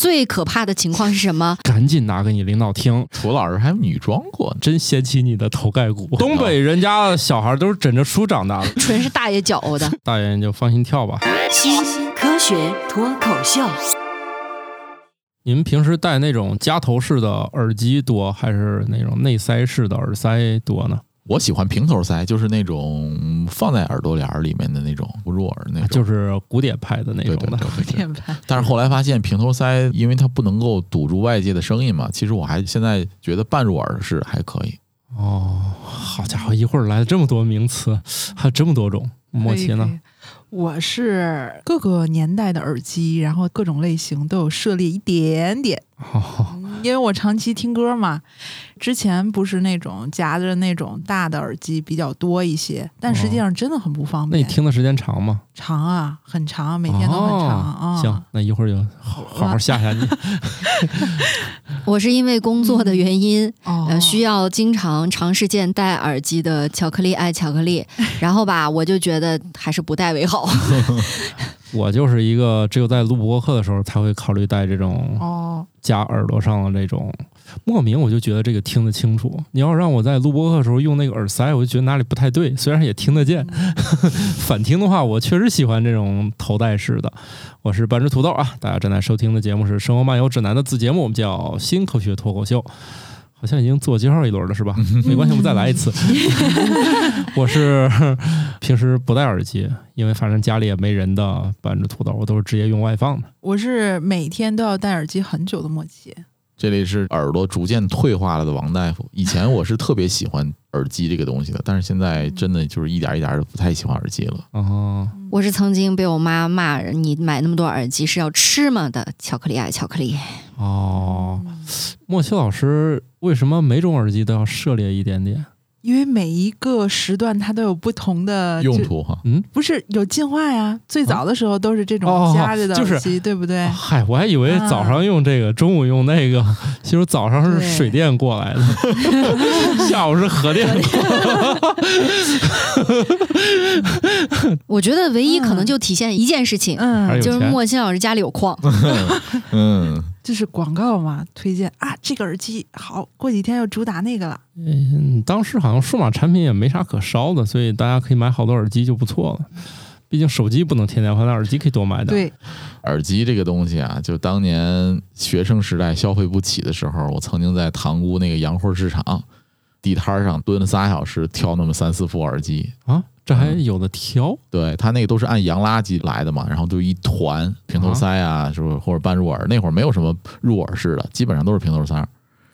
最可怕的情况是什么？赶紧拿给你领导听，涂老师还女装过，真掀起你的头盖骨。东北人家的小孩都是枕着书长大的，纯是大爷搅和的。大爷你就放心跳吧。新科学脱口秀，你们平时戴那种夹头式的耳机多，还是那种内塞式的耳塞多呢？我喜欢平头塞，就是那种放在耳朵帘儿里面的那种不入耳那种，就是古典派的那种的。对对对对对。电盘但是后来发现平头塞，因为它不能够堵住外界的声音嘛，其实我还现在觉得半入耳式还可以。哦，好家伙，一会儿来了这么多名词，还有这么多种。莫奇呢我是各个年代的耳机，然后各种类型都有涉猎一点点，哦，因为我长期听歌嘛。之前不是那种夹着那种大的耳机比较多一些，但实际上真的很不方便那你。听的时间长吗？长啊，很长，每天都很长哦啊。行，那一会儿就好好好吓吓你。我是因为工作的原因，哦，呃，需要经常长时间戴耳机的巧克力爱巧克力，然后吧，我就觉得还是不戴为好。我就是一个只有在录播课的时候才会考虑戴这种哦，夹耳朵上的这种，莫名我就觉得这个听得清楚。你要让我在录播课的时候用那个耳塞，我就觉得哪里不太对。虽然也听得见，反听的话，我确实喜欢这种头戴式的。我是半只土豆啊，大家正在收听的节目是《生活漫游指南》的子节目，我们叫《新科学脱口秀》。好像已经自我介绍一轮了，是吧？没关系，我们再来一次。我是平时不戴耳机，因为反正家里也没人的搬着土豆，我都是直接用外放的。我是每天都要戴耳机很久的默契。这里是耳朵逐渐退化了的王大夫。以前我是特别喜欢耳机这个东西的，但是现在真的就是一点一点的不太喜欢耳机了。哦，我是曾经被我妈骂你买那么多耳机是要吃吗的巧克力爱巧克力。哦，莫西老师为什么每种耳机都要涉猎一点点？因为每一个时段它都有不同的，用途哈，嗯不是有进化呀。最早的时候都是这哦种夹着的就是耳机，对不对？嗨，我还以为早上用这个，中午用那个，其实早上是水电过来的，下午是核电过来的。我觉得唯一可能就体现一件事情，嗯，就是莫欣老师家里有矿。嗯，就是广告嘛，推荐啊，这个耳机好，过几天要主打那个了。嗯，当时好像数码产品也没啥可烧的，所以大家可以买好多耳机就不错了。毕竟手机不能天天换，那耳机可以多买点。，对，耳机这个东西啊，就当年学生时代消费不起的时候，我曾经在塘沽那个洋货市场地摊上蹲了仨小时，挑那么三四副耳机。啊，这还有的挑。对他那个都是按洋垃圾来的嘛，然后就一团平头塞啊，是不是或者半入耳？那会儿没有什么入耳式的，基本上都是平头塞。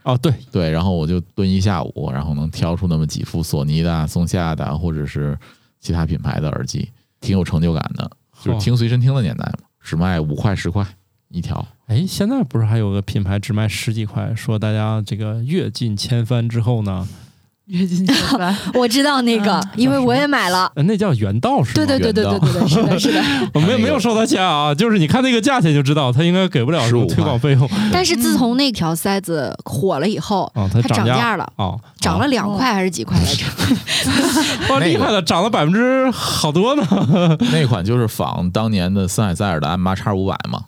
哦，对，对，然后我就蹲一下午，然后能挑出那么几副索尼的啊、松下的啊，或者是其他品牌的耳机，挺有成就感的。就听随身听的年代嘛，只卖五块十块一条。哎，现在不是还有个品牌只卖十几块，说大家这个阅尽千帆之后呢，月经千帆。我知道那个嗯，因为我也买了。呃那叫原道是吗？对对对对对对对，是的，是的。我没那个没有收他钱啊，就是你看那个价钱就知道，他应该给不了什么推广费用 但是自从那条塞子火了以后，啊，它它涨价价了，哦，涨了两块还是几块来着？哇，那个厉害了，涨了百分之好多呢。那款就是仿当年的森海塞尔的 M 八叉五百嘛，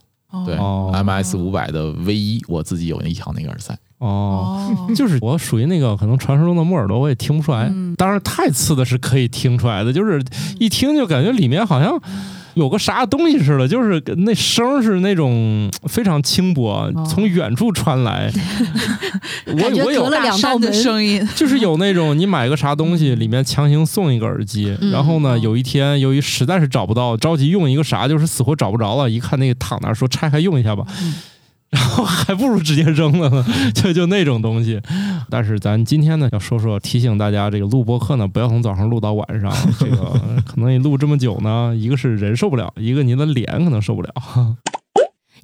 对、哦 m S 五百的 V 一，我自己有那一条那个耳塞。哦，哦，就是我属于那个可能传说中的木耳朵，我也听不出来。嗯。当然，太次的是可以听出来的，就是一听就感觉里面好像有个啥东西似的，就是那声是那种非常轻薄，从远处传来。我我有了两道大山的门。声音，就是有那种你买个啥东西，里面强行送一个耳机，嗯然后呢，有一天由于实在是找不到，着急用一个啥，就是死活找不着了，一看那个躺那儿，说拆开用一下吧。然后还不如直接扔了呢，就就那种东西。但是咱今天呢，要说说提醒大家，这个录播课呢，不要从早上录到晚上。这个 可能你录这么久呢，一个是人受不了，一个你的脸可能受不了。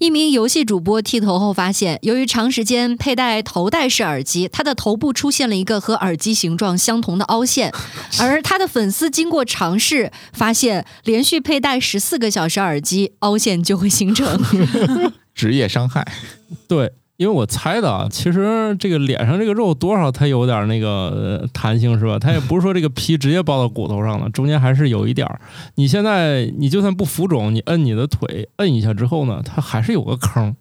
一名游戏主播剃头后发现，由于长时间佩戴头戴式耳机，他的头部出现了一个和耳机形状相同的凹陷，而他的粉丝经过尝试，发现连续佩戴十四个小时耳机，凹陷就会形成。职业伤害，对，因为我猜的啊，其实这个脸上这个肉多少它有点那个弹性是吧？它也不是说这个皮直接包到骨头上了，中间还是有一点儿。你现在你就算不浮肿，你摁你的腿摁一下之后呢，它还是有个坑。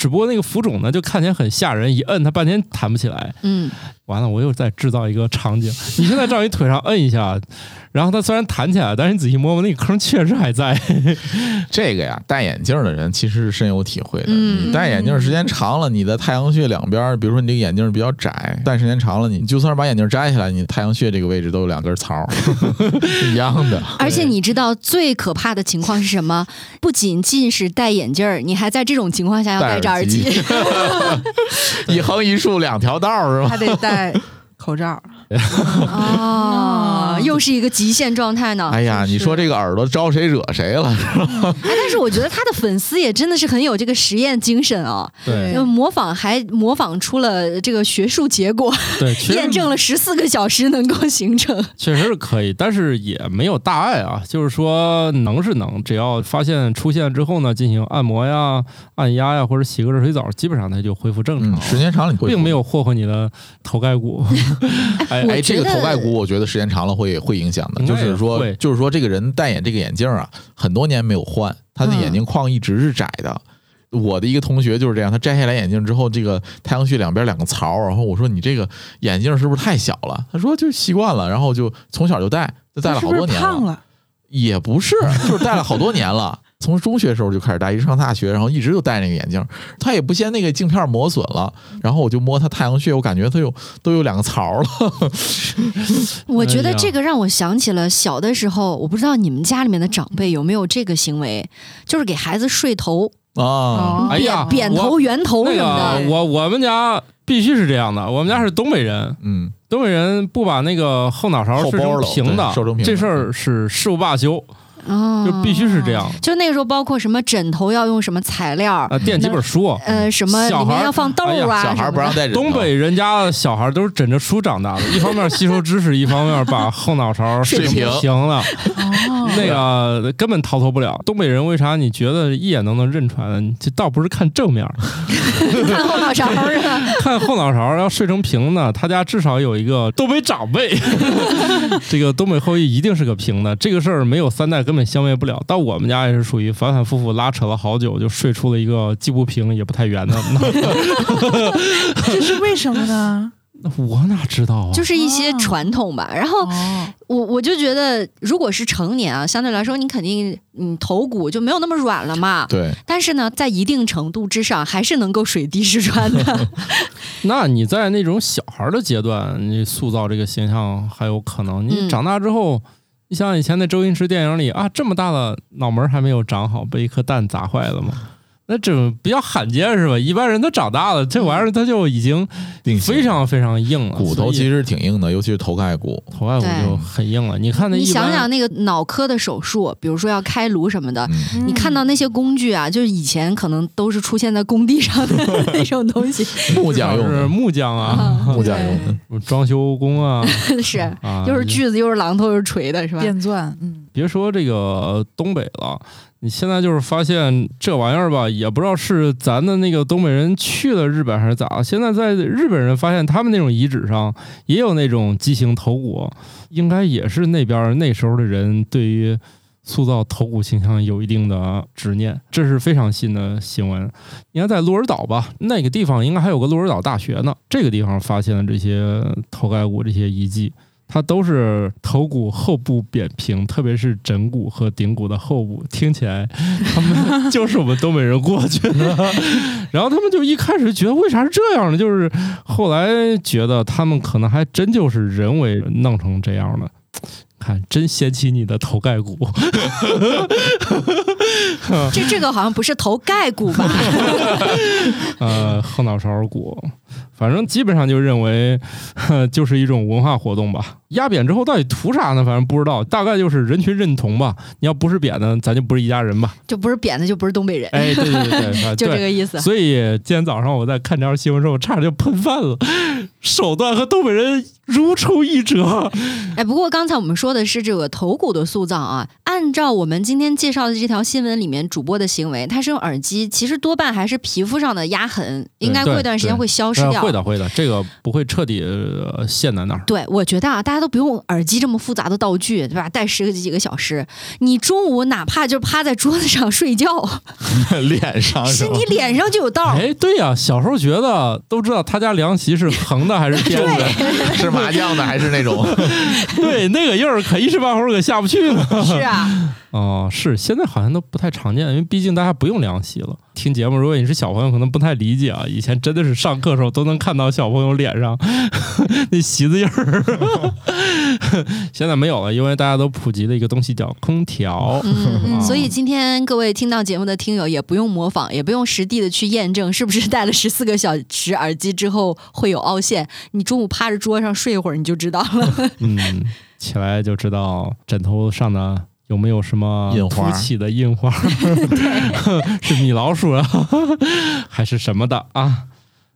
只不过那个浮肿呢，就看起来很吓人，一摁它半天弹不起来。嗯，完了，我又在制造一个场景。你现在照你腿上摁一下，然后它虽然弹起来，但是你仔细摸摸，那个坑确实还在。这个呀，戴眼镜的人其实是深有体会的。嗯你戴眼镜时间长了，你的太阳穴两边，比如说你这个眼镜比较窄，戴时间长了，你就算是把眼镜摘下来，你太阳穴这个位置都有两根槽 一样的。而且你知道最可怕的情况是什么？不仅仅是戴眼镜，你还在这种情况下要戴着耳机。一横一竖两条道是吧？还得戴口罩。哦，又是一个极限状态呢。哎呀，你说这个耳朵招谁惹谁了？哎，但是我觉得他的粉丝也真的是很有这个实验精神啊，对模仿还模仿出了这个学术结果，对，确实验证了十四个小时能够形成。确实是可以，但是也没有大碍啊。就是说能是能，只要发现出现之后呢，进行按摩呀、按压呀，或者洗个热水澡，基本上它就恢复正常。时间长了并没有霍霍你的头盖骨，哎 哎，这个头盖骨，我觉得时间长了会会影响的。就是说，就是说，这个人戴眼这个眼镜啊，很多年没有换，他的嗯眼镜框一直是窄的。我的一个同学就是这样，他摘下来眼镜之后，这个太阳穴两边两个槽，然后我说你这个眼镜是不是太小了？他说就习惯了，然后就从小就戴，就戴了是不是好多年胖了？也不是，就是戴了好多年了。从中学时候就开始戴，一直上大学，然后一直就戴那个眼镜。他也不嫌那个镜片磨损了，然后我就摸他太阳穴，我感觉他有都有两个槽了。我觉得这个让我想起了小的时候，我不知道你们家里面的长辈有没有这个行为，就是给孩子睡头，啊，哦哎呀扁扁头、圆头什么的。个我我们家必须是这样的，我们家是东北人，嗯，东北人不把那个后脑勺睡后包了平的对，瘦成平的这事儿是誓不罢休，哦，就必须是这样。就那个时候，包括什么枕头要用什么材料，啊，垫几本书。呃，什么里小孩儿面要放豆啊，小孩不让带枕头东北人家的小孩都是枕着书长大的，一方面吸收知识，一方面把后脑勺睡平平了，哦，那个根本逃脱不了。东北人为啥你觉得一眼都能认出来呢？这倒不是看正面，看后脑勺是吧？看后脑勺要睡成平的，他家至少有一个东北长辈，这个东北后裔一定是个平的。这个事儿没有三代根本消灭不了。但我们家也是属于反反复复拉扯了好久，就睡出了一个既不平也不太圆的。这是为什么呢？那 我哪知道啊？就是一些传统吧。然后哦，我我就觉得，如果是成年啊，相对来说你肯定你头骨就没有那么软了嘛。对，但是呢，在一定程度之上，还是能够水滴石穿的。那你在那种小孩的阶段，你塑造这个形象还有可能。你嗯长大之后，你像以前那周星驰电影里啊，这么大的脑门还没有长好，被一颗蛋砸坏了吗？那这比较罕见是吧？一般人都长大了，这玩意儿它就已经非常非常硬了，骨头其实挺硬的，尤其是头盖骨。头盖骨就很硬了。你看那你想想那个脑科的手术，比如说要开颅什么的，嗯，你看到那些工具啊，就是以前可能都是出现在工地上的 那种东西，木匠用是的，木匠啊，木匠用的。装修工啊 是啊，又是锯子又是榔头又是锤的，是吧？电钻，嗯，别说这个东北了，你现在就是发现这玩意儿吧，也不知道是咱的那个东北人去了日本还是咋。现在在日本人发现他们那种遗址上也有那种畸形头骨，应该也是那边那时候的人对于塑造头骨形象有一定的执念，这是非常新的新闻。你看在鹿儿岛吧，那个地方应该还有个鹿儿岛大学呢，这个地方发现了这些头盖骨这些遗迹。它都是头骨后部扁平，特别是枕骨和顶骨的后部，听起来他们就是我们东北人过去的。然后他们就一开始觉得为啥是这样的，就是后来觉得他们可能还真就是人为弄成这样的。看，真掀起你的头盖骨，这这个好像不是头盖骨吧？呃，后脑勺骨，反正基本上就认为，呵就是一种文化活动吧。压扁之后到底图啥呢？反正不知道，大概就是人群认同吧。你要不是扁的，咱就不是一家人吧？就不是扁的就不是东北人，哎，对对对 对，就这。个意思。所以今天早上我在看这条新闻的时候，我差点就喷饭了，手段和东北人如出一辙。哎，不过刚才我们说的是这个头骨的塑造啊，按照我们今天介绍的这条新闻里面主播的行为，他是用耳机，其实多半还是皮肤上的压痕，应该过一段时间会消失会的会的，这个不会彻底呃陷在那儿。对，我觉得啊，大家家都不用耳机这么复杂的道具，对吧？戴十个几个小时，你中午哪怕就趴在桌子上睡觉，脸上是是你脸上就有道儿。哎，对呀、小时候觉得都知道他家凉席是横的还是 偏的，是麻将的还是那种？对，那个印儿可一时半会儿可下不去呢。是啊，哦，是，现在好像都不太常见，因为毕竟大家不用凉席了。听节目，如果你是小朋友，可能不太理解啊。以前真的是上课的时候都能看到小朋友脸上 那席子印儿，现在没有了，因为大家都普及了一个东西叫空调。嗯，啊所以今天各位听到节目的听友也不用模仿，也不用实地的去验证是不是戴了十四个小时耳机之后会有凹陷。你中午趴着桌上睡一会儿你就知道了。嗯，起来就知道枕头上的有没有什么凸起的印花，是米老鼠啊，还是什么的啊？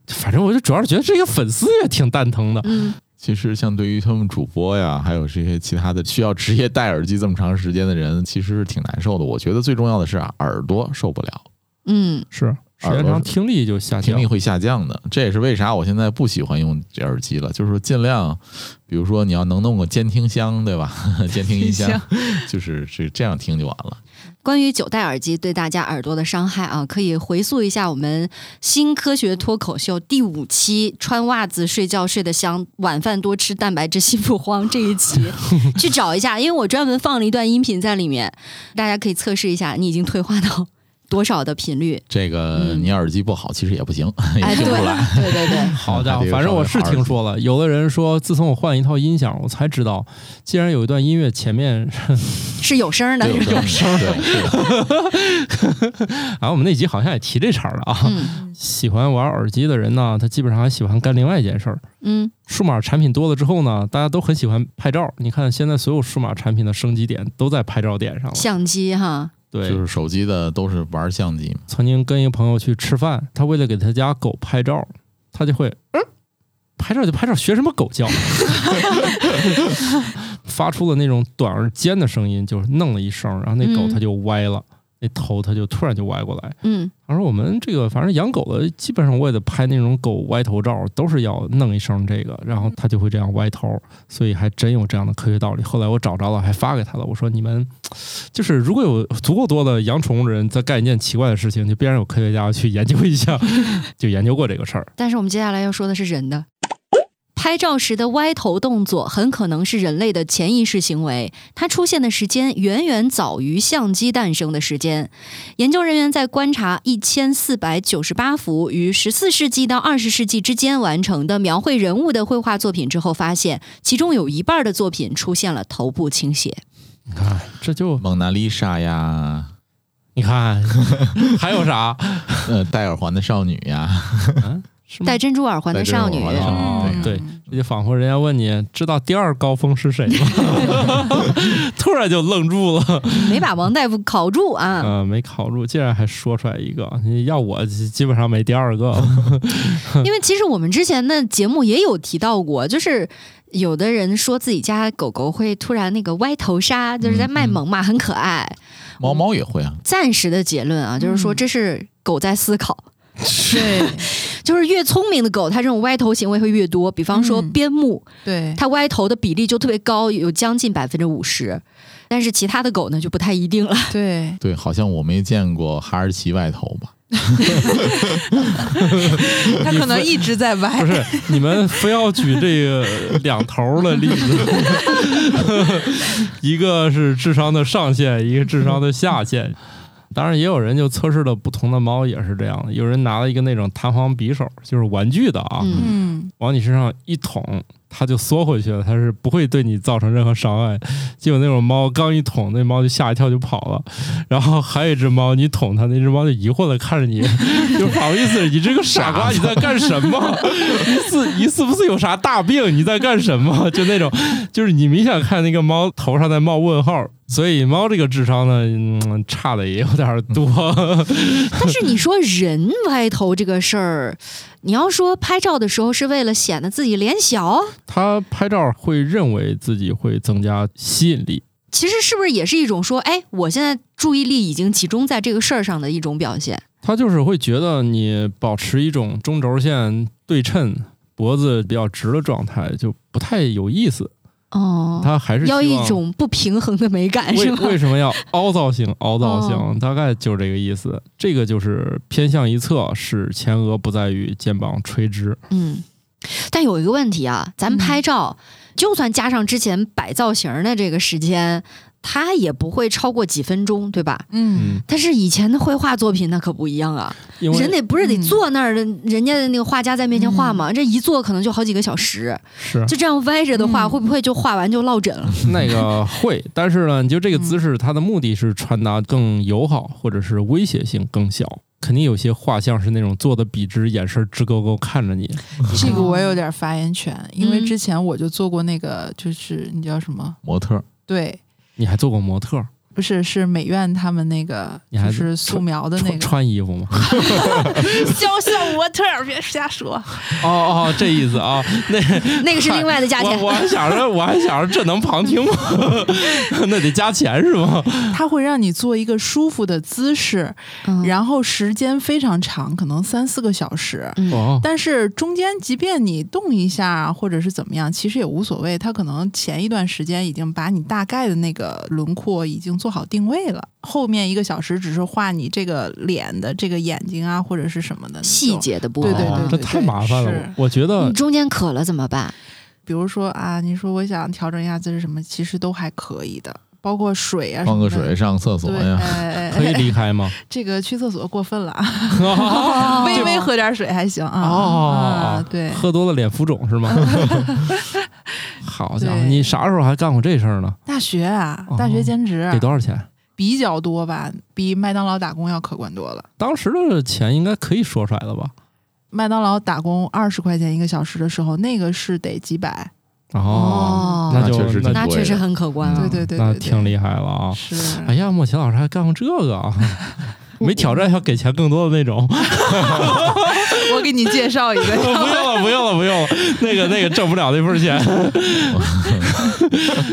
反正我就主要是觉得这个粉丝也挺蛋疼的。嗯，其实像对于他们主播呀，还有这些其他的需要职业戴耳机这么长时间的人，其实是挺难受的。我觉得最重要的是啊，耳朵受不了，嗯，是时间长听力就下降听力。会下降的。这也是为啥我现在不喜欢用这耳机了，就是说尽量，比如说你要能弄个监听箱，对吧？监听音箱，就是是这样听就完了。关于九代耳机对大家耳朵的伤害啊，可以回溯一下我们新科学脱口秀第五期“穿袜子睡觉睡得香，晚饭多吃蛋白质心不慌”这一期 去找一下，因为我专门放了一段音频在里面，大家可以测试一下你已经退化到多少的频率。这个嗯你耳机不好，其实也不行，也哎，对听不来。对 对对，好家伙反正我是听说了，有的人说，自从我换一套音响，我才知道，既然有一段音乐前面，是有声的。有声的啊，我们那集好像也提这茬了啊。嗯喜欢玩耳机的人呢，他基本上还喜欢干另外一件事儿。嗯，数码产品多了之后呢，大家都很喜欢拍照。你看现在所有数码产品的升级点都在拍照点上了。相机哈，对，就是手机的都是玩相机嘛。曾经跟一个朋友去吃饭，他为了给他家狗拍照，他就会嗯，拍照就拍照，学什么狗叫？发出了那种短而尖的声音，就是弄了一声，然后那狗嗯它就歪了，那头它就突然就歪过来。嗯他说我们这个反正养狗的，基本上我也得拍那种狗歪头照，都是要弄一声这个，然后它就会这样歪头，所以还真有这样的科学道理。后来我找着了，还发给他了。我说你们就是如果有足够多的养宠物的人在干一件奇怪的事情，就必然有科学家去研究一下，就研究过这个事儿。但是我们接下来要说的是人的。拍照时的歪头动作很可能是人类的潜意识行为，它出现的时间远远早于相机诞生的时间。研究人员在观察一千四百九十八幅于十四世纪到二十世纪之间完成的描绘人物的绘画作品之后，发现其中有一半的作品出现了头部倾斜。你看，这就蒙娜丽莎呀，你看 还有啥？呃，戴耳环的少女呀，戴？珍珠耳环的少女对，就仿佛人家问你知道第二高峰是谁吗？突然就愣住了。没把王大夫考住啊！呃，没考住，竟然还说出来一个，要我基基本上没第二个。因为其实我们之前的节目也有提到过，就是有的人说自己家狗狗会突然那个歪头杀，就是在卖萌嘛，很可爱。猫猫也会啊。暂时的结论啊，就是说这是狗在思考，对 就是越聪明的狗，它这种歪头行为会越多。比方说嗯边牧，对，它歪头的比例就特别高，有将近百分之五十。但是其他的狗呢就不太一定了。对，对，好像我没见过哈士奇歪头吧？它可能一直在歪不。是，你们非要举这个两头的例子，一个是智商的上限，一个智商的下限。当然，也有人就测试了不同的猫，也是这样的。有人拿了一个那种弹簧匕首，就是玩具的啊，往你身上一捅，它就缩回去了，它是不会对你造成任何伤害。就有那种猫刚一捅，那猫就吓一跳就跑了。然后还有一只猫，你捅它，那只猫就疑惑的看着你，就不好意思，你这个傻瓜，你在干什么？你是你是不是有啥大病？你在干什么？就那种，就是你明显看那个猫头上在冒问号。所以猫这个智商呢，嗯，差的也有点多。但是你说人歪头这个事儿，你要说拍照的时候是为了显得自己脸小，他拍照会认为自己会增加吸引力。其实是不是也是一种说，哎，我现在注意力已经集中在这个事儿上的一种表现？他就是会觉得你保持一种中轴线对称、脖子比较直的状态，就不太有意思。哦，他还是要一种不平衡的美感为是吗？为什么要凹造型？凹造型、哦大概就是这个意思。这个就是偏向一侧，使前额不在于肩膀垂直。嗯，但有一个问题啊，咱们拍照，就算加上之前摆造型的这个时间，它也不会超过几分钟，对吧？嗯，嗯，但是以前的绘画作品那可不一样啊，人得不是得嗯坐那儿的，人家的那个画家在面前画嘛，这一坐可能就好几个小时，是就这样歪着的话，嗯会不会就画完就落枕了？那个会，但是呢，你就这个姿势，它的目的是传达更友好，或者是威胁性更小。肯定有些画像是那种坐的笔直，眼神直勾勾看着你。这个我有点发言权，因为嗯之前我就做过那个，就是你叫什么？模特对，你还做过模特，不是是美院他们那个就是素描的那穿个穿衣服吗？肖像模特儿，别瞎说。哦哦，这意思啊。那 那个是另外的价钱我。我还想着，我还想着这能旁听吗？那得加钱是吗？他会让你做一个舒服的姿势，嗯然后时间非常长，可能三四个小时。但是中间即便你动一下或者是怎么样，其实也无所谓。他可能前一段时间已经把你大概的那个轮廓已经做好定位了，后面一个小时只是画你这个脸的这个眼睛啊或者是什么的细。节的部分，对对对哦这太麻烦了。我觉得你中间渴了怎么办？比如说啊，你说我想调整一下姿势什么，其实都还可以的，包括水啊什么的，放个水，上个厕所，呀。哎可以离开吗？这个去厕所过分了 微微喝点水还行啊。哦啊，对，喝多了脸浮肿是吗？好家伙，你啥时候还干过这事儿呢？大学啊哦，大学兼职给多少钱？比较多吧，比麦当劳打工要可观多了。当时的钱应该可以说出来了吧？麦当劳打工二十块钱一个小时的时候，那个是得几百，哦那就那确实那确实很可观啊。对对对那对对挺厉害了啊！是。哎呀，莫奇老师还干过这个啊？没挑战要给钱更多的那种？我给你介绍一个，不用了，不用了，不用了，那个那个挣不了那份钱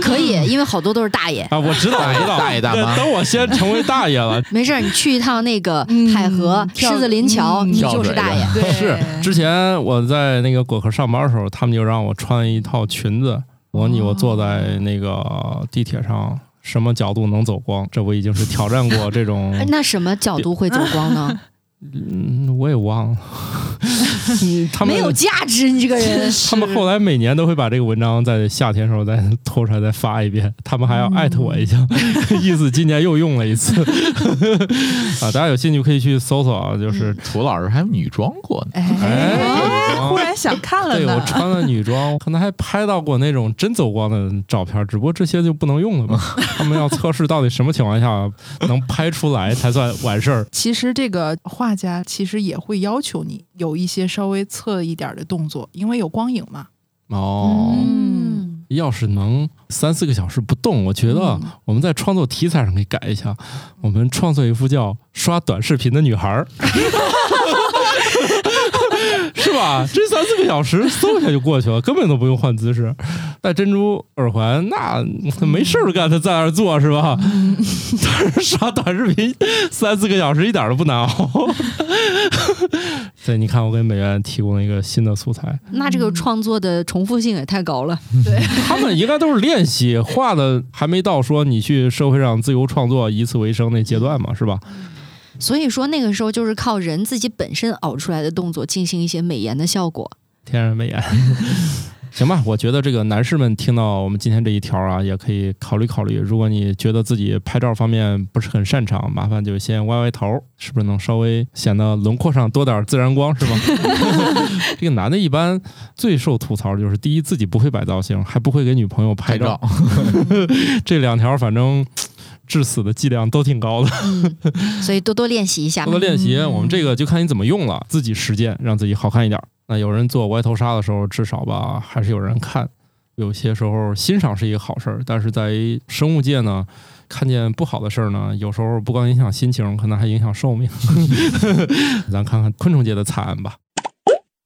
可以，因为好多都是大爷。啊！我知道，我知道，大爷大妈等我先成为大爷了，没事，你去一趟那个嗯海河、跳狮子林桥，嗯你就是大爷。对，是之前我在那个果壳上班的时候，他们就让我穿一套裙子，模拟我坐在那个地铁上，什么角度能走光。这不已经是挑战过这种，那什么角度会走光呢？嗯，我也忘了。嗯他们没有价值，你这个人。他们后来每年都会把这个文章在夏天的时候再拖出来再发一遍，他们还要艾特我一下，意思今年又用了一次。啊，大家有兴趣可以去搜索啊，就是涂老师还女装过呢，哎，哎忽然想看了对我。穿了女装，可能还拍到过那种真走光的照片，只不过这些就不能用了嘛。他们要测试到底什么情况下能拍出来才算完事儿。其实这个画家其实也会要求你有一些稍微侧一点的动作，因为有光影嘛。哦，嗯，要是能三四个小时不动，我觉得嗯。我们在创作题材上可以改一下，我们创作一幅叫《刷短视频的女孩 吧？这三四个小时嗖一下就过去了，根本都不用换姿势。戴珍珠耳环，那没事儿干，他在那儿坐是吧？但是刷短视频三四个小时一点都不难熬。对，你看我给美院提供了一个新的素材，那这个创作的重复性也太高了。对，他们应该都是练习画的，还没到说你去社会上自由创作、以此为生那阶段嘛，是吧？所以说那个时候就是靠人自己本身熬出来的动作进行一些美颜的效果。天然美颜。行吧，我觉得这个男士们听到我们今天这一条啊，也可以考虑考虑。如果你觉得自己拍照方面不是很擅长，麻烦就先歪歪头，是不是能稍微显得轮廓上多点自然光，是吗？这个男的一般最受吐槽就是第一自己不会摆造型，还不会给女朋友拍照，照 这两条反正致死的剂量都挺高的。嗯，所以多多练习一下 多。多练习，嗯我们这个就看你怎么用了，自己实践，让自己好看一点。那有人做歪头杀的时候，至少吧还是有人看。有些时候欣赏是一个好事儿，但是在生物界呢，看见不好的事儿呢，有时候不光影响心情，可能还影响寿命。咱看看昆虫界的惨案吧。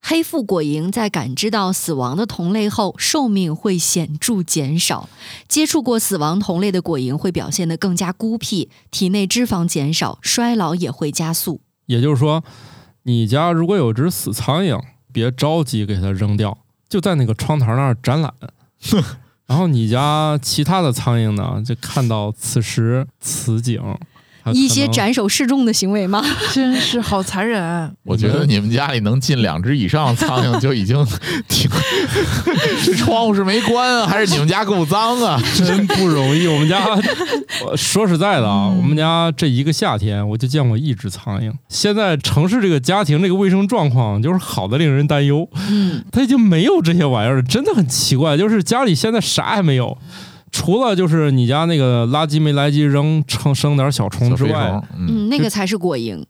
黑腹果蝇在感知到死亡的同类后，寿命会显著减少。接触过死亡同类的果蝇会表现得更加孤僻，体内脂肪减少，衰老也会加速。也就是说，你家如果有只死苍蝇，别着急给它扔掉，就在那个窗台那儿展览。然后你家其他的苍蝇呢，就看到此时此景，一些斩首示众的行为吗？真是好残忍。我觉得你们家里能进两只以上苍蝇就已经 挺，这窗户是没关啊，还是你们家够脏啊？真不容易。我们家我说实在的啊，嗯我们家这一个夏天我就见过一只苍蝇。现在城市这个家庭这个卫生状况就是好的令人担忧，嗯，它已经没有这些玩意儿了，真的很奇怪。就是家里现在啥也没有。除了就是你家那个垃圾没来及扔，生生点小虫之外，嗯，嗯，那个才是果蝇。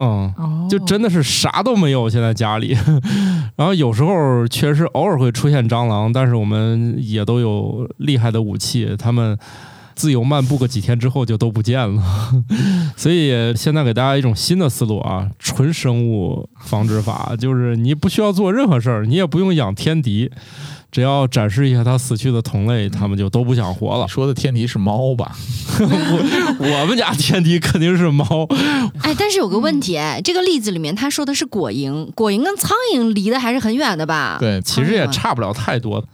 嗯，哦，就真的是啥都没有，现在家里。然后有时候确实偶尔会出现蟑螂，但是我们也都有厉害的武器，他们自由漫步个几天之后就都不见了。所以现在给大家一种新的思路啊，纯生物防治法，就是你不需要做任何事儿，你也不用养天敌。只要展示一下它死去的同类，他们就都不想活了。说的天敌是猫吧？我们家天敌肯定是猫，哎，但是有个问题，哎，这个例子里面他说的是果蝇，果蝇跟苍蝇离得还是很远的吧？，对，其实也差不了太多。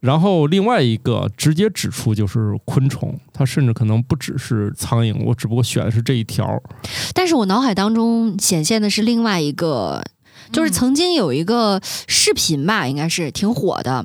然后另外一个直接指出就是昆虫，它甚至可能不只是苍蝇，我只不过选的是这一条。但是我脑海当中显现的是另外一个，就是曾经有一个视频吧，应该是挺火的。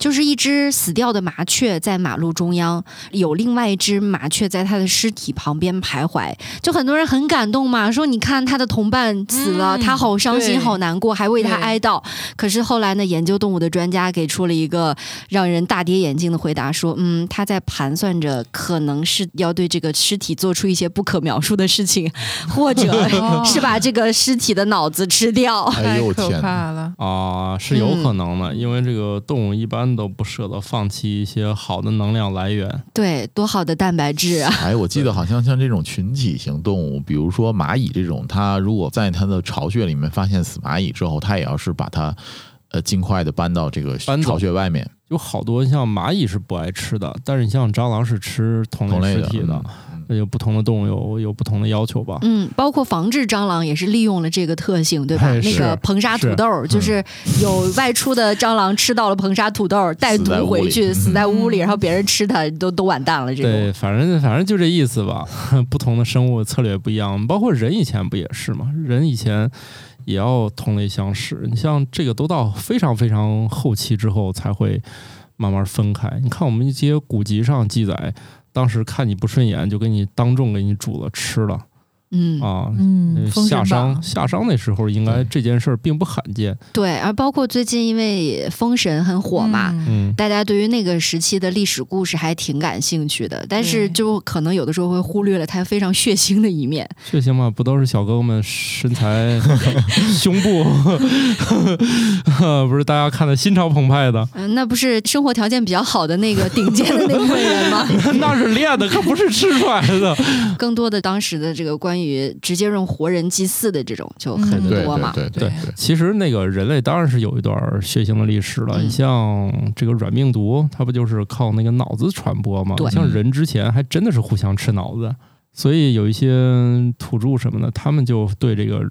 就是一只死掉的麻雀在马路中央，有另外一只麻雀在它的尸体旁边徘徊，就很多人很感动嘛，说你看他的同伴死了，嗯他好伤心、好难过，还为他哀悼。可是后来呢，研究动物的专家给出了一个让人大跌眼镜的回答，说，嗯，他在盘算着可能是要对这个尸体做出一些不可描述的事情，或者哦 是把这个尸体的脑子吃掉。哎太可呦天哪！怕了。啊，是有可能的，因为这个动物一般都不舍得放弃一些好的能量来源。对，多好的蛋白质啊！哎，我记得好像像这种群体型动物，比如说蚂蚁这种，它如果在它的巢穴里面发现死蚂蚁之后，它也要是把它呃尽快的搬到这个搬巢穴外面，有好多像蚂蚁是不爱吃的，但是你像蟑螂是吃同同类的类尸体的，有不同的动物有有不同的要求吧。嗯，包括防治蟑螂也是利用了这个特性，对吧？哎那个硼砂土豆儿，就是有外出的蟑螂吃到了硼砂土豆儿，带毒回去，嗯死在屋里，然后别人吃它都都完蛋了。这对，反正反正就这意思吧。不同的生物策略不一样，包括人以前不也是吗？人以前也要同类相食。你像这个都到非常非常后期之后才会慢慢分开。你看我们一些古籍上记载，当时看你不顺眼，就给你当众给你煮了吃了。嗯，啊。夏商夏商那时候应该这件事儿并不罕见，对，而包括最近因为《封神》很火嘛。嗯嗯，大家对于那个时期的历史故事还挺感兴趣的，但是就可能有的时候会忽略了它非常血腥的一面。血腥嘛，不都是小哥哥们身材、胸部，不是大家看的心潮澎湃的，嗯、那不是生活条件比较好的那个顶尖的那部分人吗？那是练的，可不是吃出来的。更多的当时的这个关于直接用活人祭祀的这种就很嗯对多嘛。对对对其实那个人类当然是有一段血腥的历史了。嗯你像这个软病毒，它不就是靠那个脑子传播吗？对像人之前还真的是互相吃脑子，所以有一些土著什么的，他们就对这个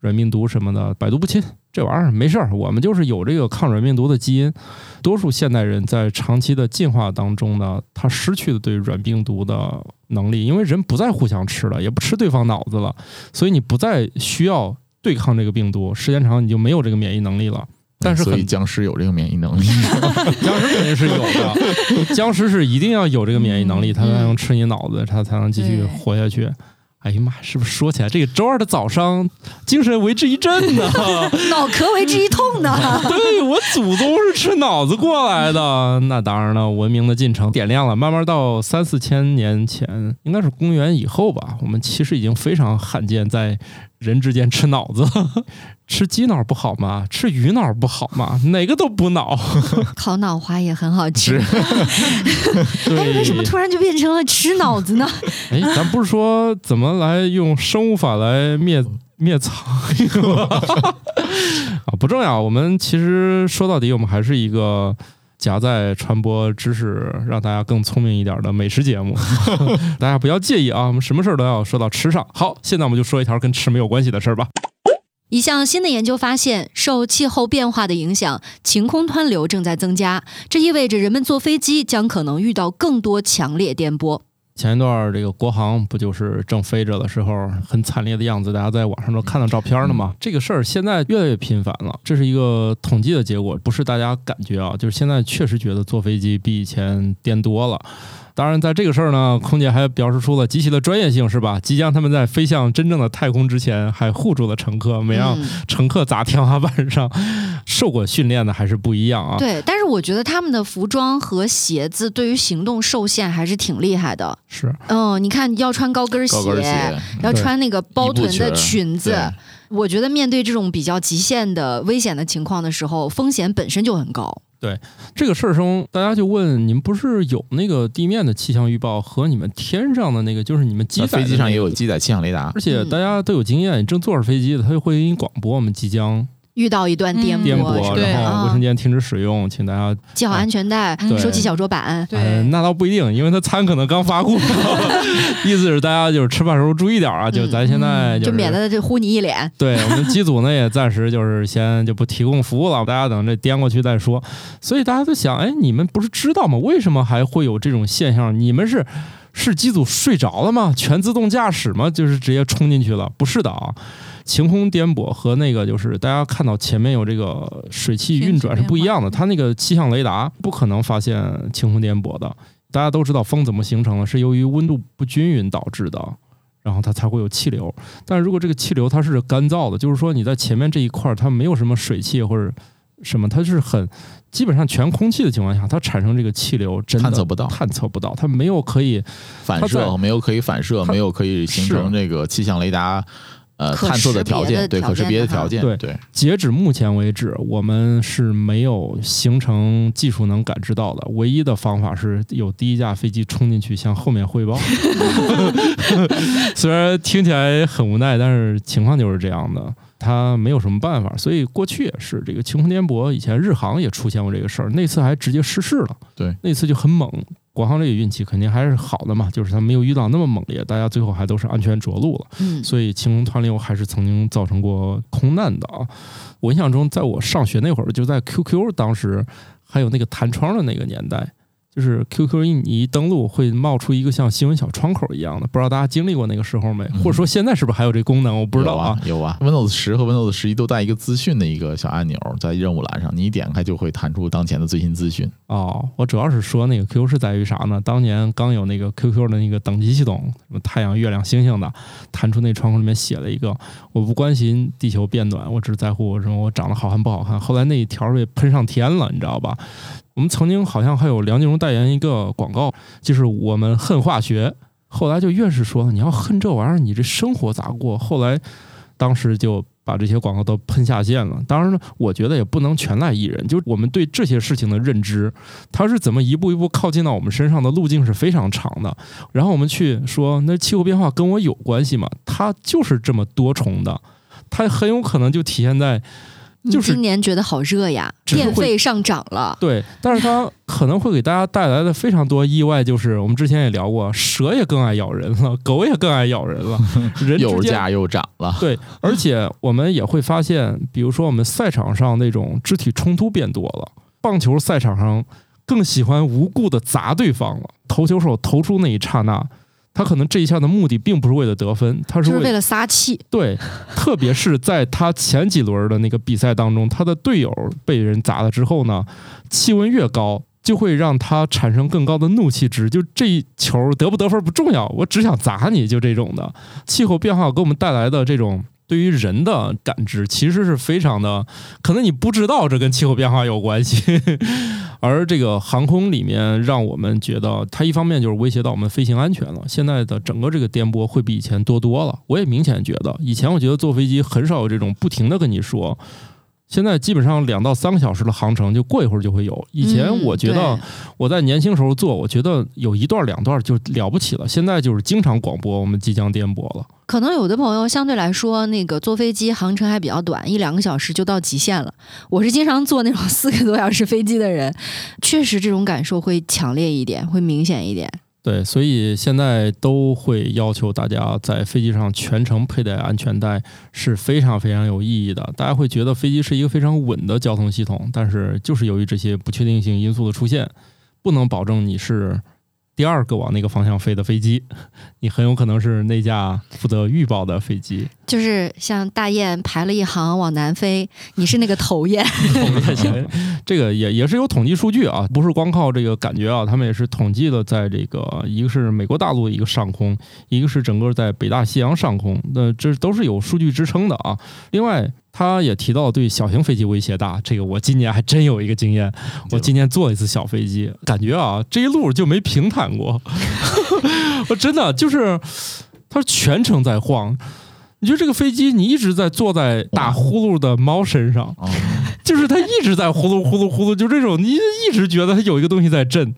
软病毒什么的百毒不侵。这玩意儿没事儿，我们就是有这个抗软病毒的基因。多数现代人在长期的进化当中呢，他失去了对软病毒的能力，因为人不再互相吃了，也不吃对方脑子了，所以你不再需要对抗这个病毒，时间长你就没有这个免疫能力了。但是所以很僵尸有这个免疫能力。僵尸肯定是有的，僵尸是一定要有这个免疫能力，它才能吃你脑子，它才能继续活下去。哎呀妈，是不是说起来这个周二的早上精神为之一振呢？脑壳为之一痛呢。对我祖宗是吃脑子过来的。那当然了，文明的进程点亮了，慢慢到三四千年前，应该是公元以后吧，我们其实已经非常罕见在人之间吃脑子了。吃鸡脑不好吗？吃鱼脑不好吗？哪个都补脑。烤脑花也很好吃。对，哎，为什么突然就变成了吃脑子呢？哎，咱不是说怎么来用生物法来灭灭苍蝇吗？啊，不重要。我们其实说到底，我们还是一个夹在传播知识，让大家更聪明一点的美食节目。大家不要介意啊，我们什么事儿都要说到吃上。好，现在我们就说一条跟吃没有关系的事儿吧。一项新的研究发现，受气候变化的影响，晴空湍流正在增加，这意味着人们坐飞机将可能遇到更多强烈颠簸。前一段这个国航不就是正飞着的时候很惨烈的样子，大家在网上都看到照片了吗？这个事儿现在越来越频繁了，这是一个统计的结果，不是大家感觉啊，就是现在确实觉得坐飞机比以前颠多了。当然，在这个事儿呢，空姐还表示出了极其的专业性，是吧？即将他们在飞向真正的太空之前，还护住了乘客，没让嗯乘客砸天花板上。受过训练的还是不一样啊。对，但是我觉得他们的服装和鞋子对于行动受限还是挺厉害的。是，嗯，你看要穿高跟鞋，高跟鞋，要穿那个包臀的裙子。我觉得面对这种比较极限的危险的情况的时候，风险本身就很高。这个事儿中，大家就问你们不是有那个地面的气象预报和你们天上的那个，就是你们机载机上也有机载气象雷达而，且大家都有经验，你正坐着飞机的，他就会给你广播我们即将遇到一段颠簸，嗯颠簸，然后啊卫生间停止使用，请大家。系好安全带，对收起小桌板。那倒不一定，因为他餐可能刚发过，意思是大家就是吃饭时候注意点啊，就咱现在嗯就免得这呼你一脸。对我们机组呢也暂时就是先就不提供服务了，大家等这颠过去再说。所以大家都想，哎，你们不是知道吗？为什么还会有这种现象？你们是是机组睡着了吗？全自动驾驶吗？就是直接冲进去了？不是的啊。晴空颠簸和那个就是大家看到前面有这个水汽运转是不一样的，它那个气象雷达不可能发现晴空颠簸的。大家都知道风怎么形成的，是由于温度不均匀导致的，然后它才会有气流。但如果这个气流它是干燥的，就是说你在前面这一块儿它没有什么水汽或者什么，它是很基本上全空气的情况下，它产生这个气流真的探测不到探测不到，它没有可以反射没有可以反射，没有可以形成这个气象雷达呃探测的条件，对可识别的条件，对对，截止目前为止，我们是没有形成技术能感知到的。唯一的方法是有第一架飞机冲进去向后面汇报。虽然听起来很无奈，但是情况就是这样的。他没有什么办法，所以过去也是这个晴空颠簸。以前日航也出现过这个事儿，那次还直接失事了。对，那次就很猛。国航这个运气肯定还是好的嘛，就是他没有遇到那么猛烈，大家最后还都是安全着陆了。嗯，所以晴空湍流还是曾经造成过空难的啊。我印象中，在我上学那会儿，就在 QQ 当时还有那个弹窗的那个年代，就是 QQ 一你一登录会冒出一个像新闻小窗口一样的，不知道大家经历过那个时候没？嗯或者说现在是不是还有这功能？我不知道有啊，有啊。Windows 十和 Windows 十一都带一个资讯的一个小按钮，在任务栏上，你一点开就会弹出当前的最新资讯。哦，我主要是说那个 QQ 是在于啥呢？当年刚有那个 QQ 的那个等级系统，什么太阳、月亮、星星的，弹出那窗口里面写了一个，我不关心地球变暖，我只在乎什么我长得好看不好看。后来那一条被喷上天了，你知道吧？我们曾经好像还有梁静茹代言一个广告，就是我们恨化学。后来就越是说你要恨这玩意儿，你这生活咋过？后来当时就把这些广告都喷下线了。当然呢，我觉得也不能全赖艺人，就我们对这些事情的认知，它是怎么一步一步靠近到我们身上的路径是非常长的。然后我们去说，那气候变化跟我有关系吗？它就是这么多重的，它很有可能就体现在就是今年觉得好热呀，电费上涨了。对，但是它可能会给大家带来的非常多意外，就是我们之前也聊过，蛇也更爱咬人了，狗也更爱咬人了，人油价又涨了，对，而且我们也会发现，比如说我们赛场上那种肢体冲突变多了，棒球赛场上更喜欢无故的砸对方了。投球手投出那一刹那，他可能这一下的目的并不是为了得分，他是为是为了撒气，对，特别是在他前几轮的那个比赛当中，他的队友被人砸了之后呢，气温越高，就会让他产生更高的怒气值。就这一球得不得分不重要，我只想砸你，就这种的。气候变化给我们带来的这种。对于人的感知其实是非常的，可能你不知道这跟气候变化有关系，而这个航空里面让我们觉得，它一方面就是威胁到我们飞行安全了。现在的整个这个颠簸会比以前多多了。我也明显觉得，以前我觉得坐飞机很少有这种不停的跟你说，现在基本上两到三个小时的航程就过一会儿就会有。以前嗯我觉得我在年轻时候做，我觉得有一段两段就了不起了，现在就是经常广播我们即将颠簸了。可能有的朋友相对来说，那个坐飞机航程还比较短，一两个小时就到极限了。我是经常坐那种四个多小时飞机的人，确实这种感受会强烈一点，会明显一点。对，所以现在都会要求大家在飞机上全程佩戴安全带是非常非常有意义的。大家会觉得飞机是一个非常稳的交通系统，但是就是由于这些不确定性因素的出现，不能保证你是第二个往那个方向飞的飞机，你很有可能是那架负责预报的飞机。就是像大雁排了一行往南飞，你是那个头雁。这个也也是有统计数据啊，不是光靠这个感觉啊，他们也是统计了，在这个一个是美国大陆一个上空，一个是整个在北大西洋上空，那这都是有数据支撑的啊。另外，他也提到对小型飞机威胁大，这个我今年还真有一个经验，我今年坐一次小飞机，感觉啊这一路就没平坦过，我真的就是它全程在晃。你觉得这个飞机，你一直在坐在打呼噜的猫身上，哦 就是它一直在呼噜呼噜呼噜，就这种，你一直觉得它有一个东西在震。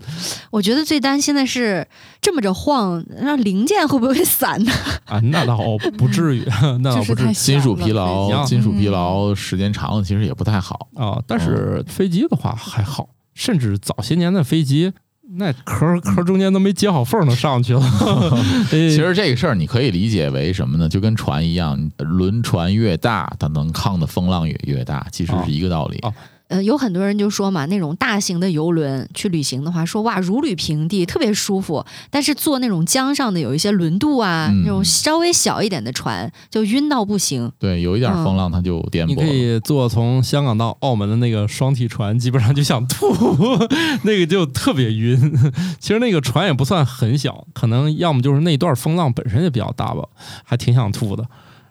我觉得最担心的是这么着晃，让零件会不会散呢？啊，那倒不至于，那倒不至于金属疲劳，金属疲劳时间长了其实也不太好。啊。但是飞机的话还好，甚至早些年的飞机，那壳壳中间都没接好缝，都上去了。其其实这个事儿你可以理解为什么呢？就跟船一样，轮船越大，它能抗的风浪也越大，其实是一个道理。哦呃，有很多人就说嘛，那种大型的游轮去旅行的话，说哇如履平地，特别舒服。但是坐那种江上的有一些轮渡啊，嗯那种稍微小一点的船，就晕到不行。对，有一点风浪它就颠簸你可。以坐从香港到澳门的那个双体船，基本上就想吐，那个就特别晕。其实那个船也不算很小，可能要么就是那段风浪本身就比较大吧，还挺想吐的。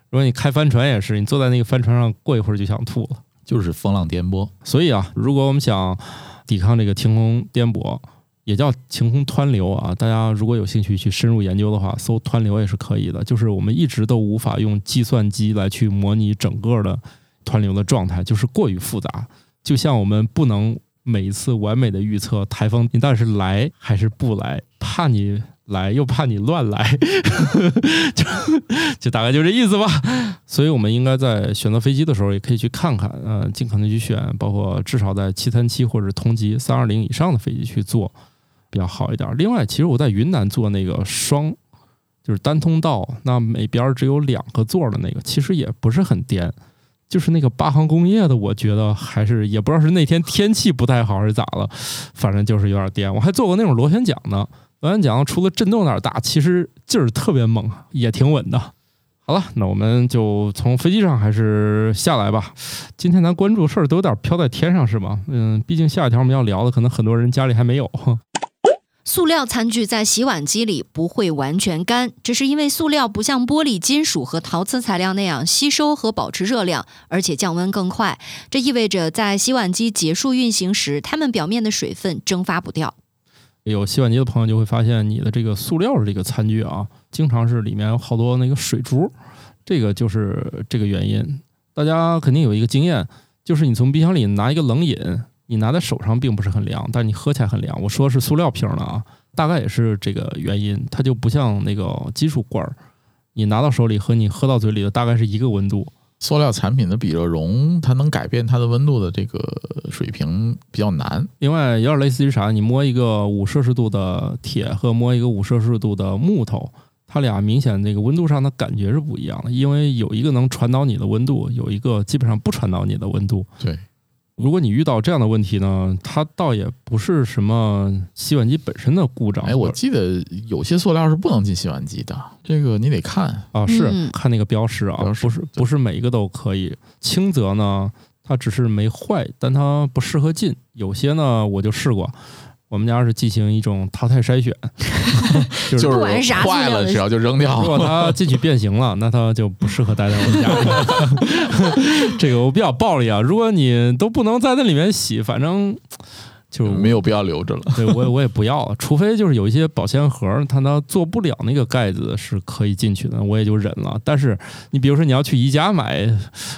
如果你开帆船也是，你坐在那个帆船上，过一会儿就想吐了。就是风浪颠簸。所以啊，如果我们想抵抗这个晴空颠簸，也叫晴空湍流啊，大家如果有兴趣去深入研究的话，搜湍流也是可以的。就是我们一直都无法用计算机来去模拟整个的湍流的状态，就是过于复杂。就像我们不能每一次完美的预测台风你到底是来还是不来，怕你来又怕你乱来，就就大概就这意思吧。所以我们应该在选择飞机的时候，也可以去看看，呃，尽可能去选，包括至少在七三七或者同级三二零以上的飞机去做，比较好一点。另外，其实我在云南做那个双，就是单通道，那每边只有两个座的那个，其实也不是很颠。就是那个八航工业的，我觉得还是也不知道是那天天气不太好还是咋了，反正就是有点颠。我还做过那种螺旋桨呢，螺旋桨除了震动有点大，其实劲儿特别猛，也挺稳的。好了，那我们就从飞机上还是下来吧。今天咱关注的事儿都有点飘在天上，是吗？嗯，毕竟下一条我们要聊的，可能很多人家里还没有。塑料餐具在洗碗机里不会完全干，这是因为塑料不像玻璃、金属和陶瓷材料那样吸收和保持热量，而且降温更快。这意味着在洗碗机结束运行时，它们表面的水分蒸发不掉。有洗碗机的朋友就会发现，你的这个塑料的这个餐具啊，经常是里面有好多那个水珠，这个就是这个原因。大家肯定有一个经验，就是你从冰箱里拿一个冷饮，你拿在手上并不是很凉，但你喝起来很凉。我说是塑料瓶的啊，大概也是这个原因，它就不像那个金属罐儿，你拿到手里和你喝到嘴里的大概是一个温度。塑料产品的比热容，它能改变它的温度的这个水平比较难。另外，有点类似于啥？你摸一个五摄氏度的铁和摸一个五摄氏度的木头，它俩明显那个温度上的感觉是不一样的，因为有一个能传导你的温度，有一个基本上不传导你的温度。对，如果你遇到这样的问题呢，它倒也不是什么洗碗机本身的故障。哎，我记得有些塑料是不能进洗碗机的，这个你得看。啊，是、嗯看那个标识啊，识不是不是每一个都可以。轻则呢，它只是没坏，但它不适合进。有些呢，我就试过，我们家是进行一种淘汰筛选，就是坏了，只要就扔掉如。果它进去变形了，那它就不适合待在我们家里。这个我比较暴力啊，如果你都不能在那里面洗，反正就没有必要留着了。对我也我也不要，除非就是有一些保鲜盒，它它做不了那个盖子是可以进去的，我也就忍了。但是你比如说你要去宜家买，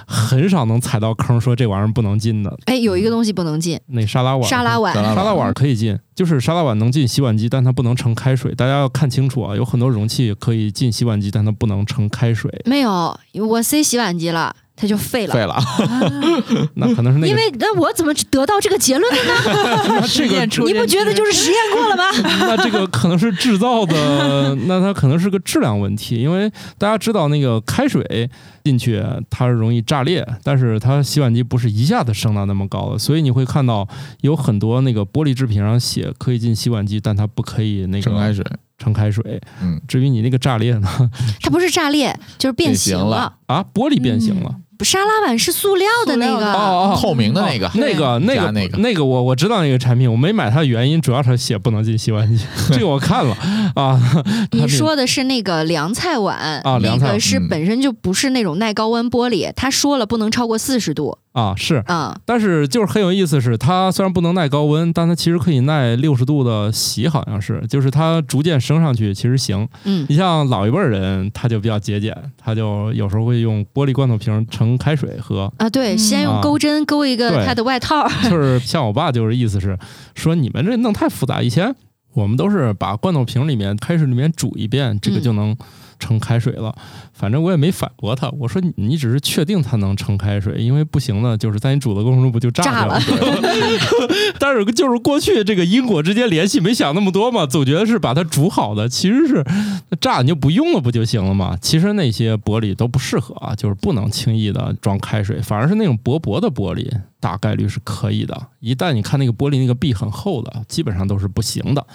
很少能踩到坑，说这玩意儿不能进的。哎，有一个东西不能进，那沙拉碗，沙拉碗。沙拉沙拉碗可以进，就是沙拉碗能进洗碗机，但它不能盛开水。大家要看清楚啊，有很多容器可以进洗碗机，但它不能盛开水。没有，我塞洗碗机了，它就废了。废了。那可能是那个因为那我怎么得到这个结论的呢？那这个实验出你不觉得就是实验过了吗？那这个可能是制造的，那它可能是个质量问题，因为大家知道那个开水进去它容易炸裂，但是它洗碗机不是一下子升到那么高的，所以你会看到有很多那个玻璃制品上写可以进洗碗机，但它不可以那个盛开水，盛开水。嗯，至于你那个炸裂呢？它不是炸裂，就是变变形形了。啊，玻璃变形了。沙拉碗是塑料的那个，哦哦，透明的那个。哦那个那个那个。那个我我知道那个产品，我没买它的原因主要是写不能进洗碗。机，这个我看了。啊。它你说的是那个凉菜碗啊凉菜碗。那个是嗯。本身就不是那种耐高温玻璃，他说了不能超过四十度啊是，啊。但是就是很有意思是，它虽然不能耐高温，但它其实可以耐六十度的洗，好像是，就是它逐渐升上去其实行。嗯，你像老一辈儿人，他就比较节俭，他就有时候会用玻璃罐头瓶盛开水喝。啊，对，嗯先用啊钩针钩一个对他的外套，就是像我爸就是意思是说你们这弄太复杂，以前我们都是把罐头瓶里面开水里面煮一遍，这个嗯就能盛开水了。反正我也没反驳他，我说你你只是确定它能盛开水，因为不行呢，就是在你煮的过程中不就炸炸了 但是就是过去这个因果之间联系没想那么多嘛，总觉得是把它煮好的，其实是炸你就不用了不就行了嘛？其实那些玻璃都不适合啊，就是不能轻易的装开水，反而是那种薄薄的玻璃，大概率是可以的。一旦你看那个玻璃那个壁很厚的，基本上都是不行的。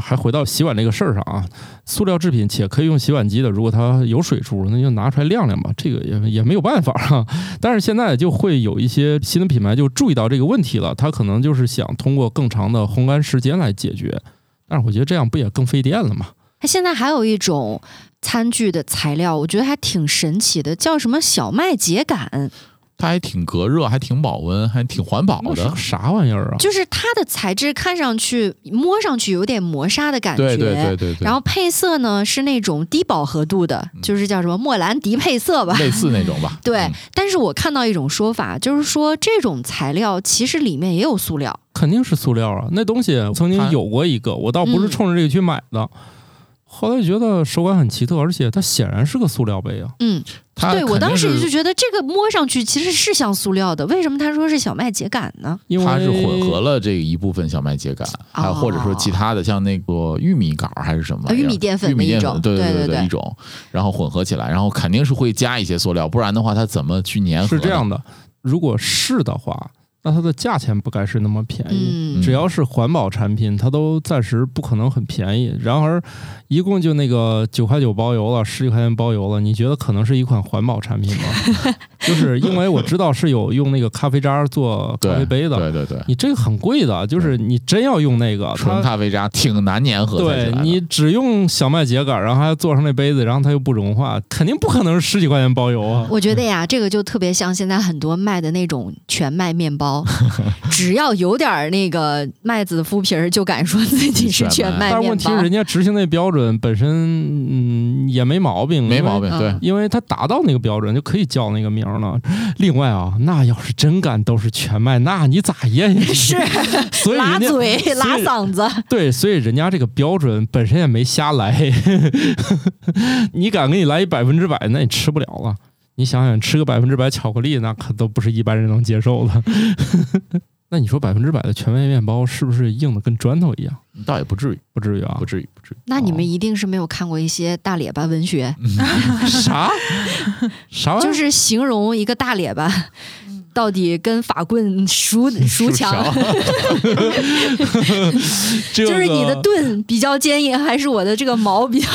还回到洗碗这个事儿上啊，塑料制品且可以用洗碗机的，如果它有水珠，那就拿出来晾晾吧，这个也也没有办法哈、但是现在就会有一些新的品牌就注意到这个问题了，它可能就是想通过更长的烘干时间来解决。但是我觉得这样不也更费电了吗？它现在还有一种餐具的材料，我觉得还挺神奇的，叫什么小麦秸秆，它还挺隔热，还挺保温，还挺环保的。啥玩意儿啊？就是它的材质看上去、摸上去有点磨砂的感觉，对对对对对，然后配色呢是那种低饱和度的，就是叫什么莫兰迪配色吧。类似那种吧。对嗯，但是我看到一种说法，就是说这种材料其实里面也有塑料。肯定是塑料啊！那东西曾经有过一个，我倒不是嗯冲着这个去买的，后来觉得手感很奇特，而且它显然是个塑料杯啊。嗯，它对我当时是就觉得这个摸上去其实是像塑料的，为什么他说是小麦秸秆呢？因为它是混合了这一部分小麦秸秆，还有或者说其他的像那个玉米杆儿还是什么玉米淀粉玉米淀的一种粉对对对对对一种，然后混合起来，然后肯定是会加一些塑料，不然的话它怎么去粘合？是这样，的，如果是的话，那它的价钱不该是那么便宜。嗯，只要是环保产品，它都暂时不可能很便宜。然而，一共就那个九块九包邮了，十几块钱包邮了，你觉得可能是一款环保产品吗？就是因为我知道是有用那个咖啡渣做咖啡杯的，对对对，你这个很贵的，就是你真要用那个，纯咖啡渣挺难粘合对你只用小麦秸秆，然后还做成那杯子，然后它又不融化，肯定不可能是十几块钱包邮啊。我觉得呀，这个就特别像现在很多卖的那种全麦面包，只要有点儿那个麦子麸皮儿，就敢说自己是全麦面包但是问题是，。人家执行那标准本身，嗯，也没毛病，没毛病，嗯对。因为他达到那个标准，就可以叫那个名儿了。另外啊，那要是真敢都是全麦，那你咋咽下去？是所以拉嘴、拉嗓子，对，所以人家这个标准本身也没瞎来。你敢给你来一百分之百，那你吃不了了。你想想，吃个百分之百巧克力，那可都不是一般人能接受的。那你说百分之百的全麦面包是不是硬的跟砖头一样？倒也不至于，不至于啊不，至于，不至于。那你们一定是没有看过一些大咧巴文学，啥啥玩意？就是形容一个大咧巴到底跟法棍孰孰强，就是你的盾比较坚硬，还是我的这个矛比较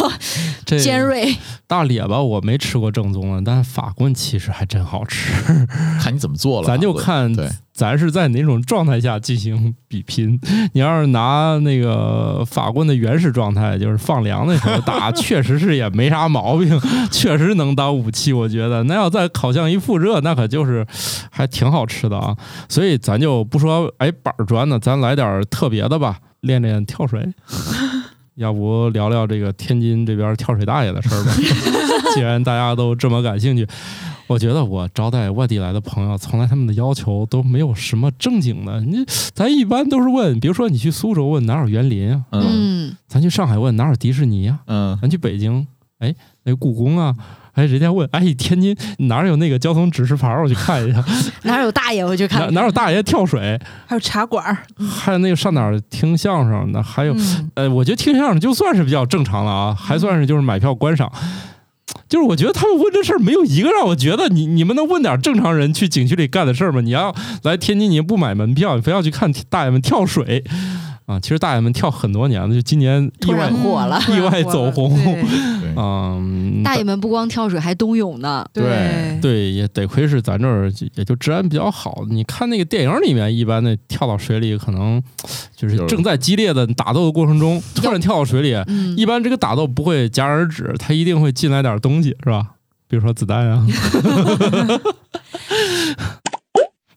这尖锐？大列巴我没吃过正宗的，但法棍其实还真好吃。看你怎么做了，咱就看对，咱是在哪种状态下进行比拼。你要是拿那个法棍的原始状态，就是放凉的时候打，确实是也没啥毛病，确实能当武器。我觉得那要在烤箱一复热，那可就是还挺好吃的啊。所以咱就不说哎板儿砖的，咱来点儿特别的吧，练练跳水。要不聊聊这个天津这边跳水大爷的事儿吧？既然大家都这么感兴趣，我觉得我招待外地来的朋友，从来他们的要求都没有什么正经的。你咱一般都是问，比如说你去苏州问哪有园林啊，嗯。嗯，咱去上海问哪有迪士尼啊，嗯，咱去北京，哎，那个故宫啊，哎，人家问，哎，天津哪儿有那个交通指示牌？我去看一下。哪有大爷我去哪看。哪有大爷跳水？还有茶馆儿，还有那个上哪儿听相声的？还有，嗯呃，我觉得听相声就算是比较正常了啊，还算是就是买票观赏。就是我觉得他们问这事儿没有一个让我觉得你你们能问点正常人去景区里干的事儿吗？你要来天津，你不买门票，你非要去看大爷们跳水啊！其实大爷们跳很多年了，就今年意突外然火了意外走红嗯，大爷们不光跳水，还冬泳呢。对对，也得亏是咱这儿也就治安比较好。你看那个电影里面，一般的跳到水里，可能就是正在激烈的打斗的过程中，突然跳到水里，嗯，一般这个打斗不会戛然而止，他一定会进来点东西，是吧？比如说子弹啊，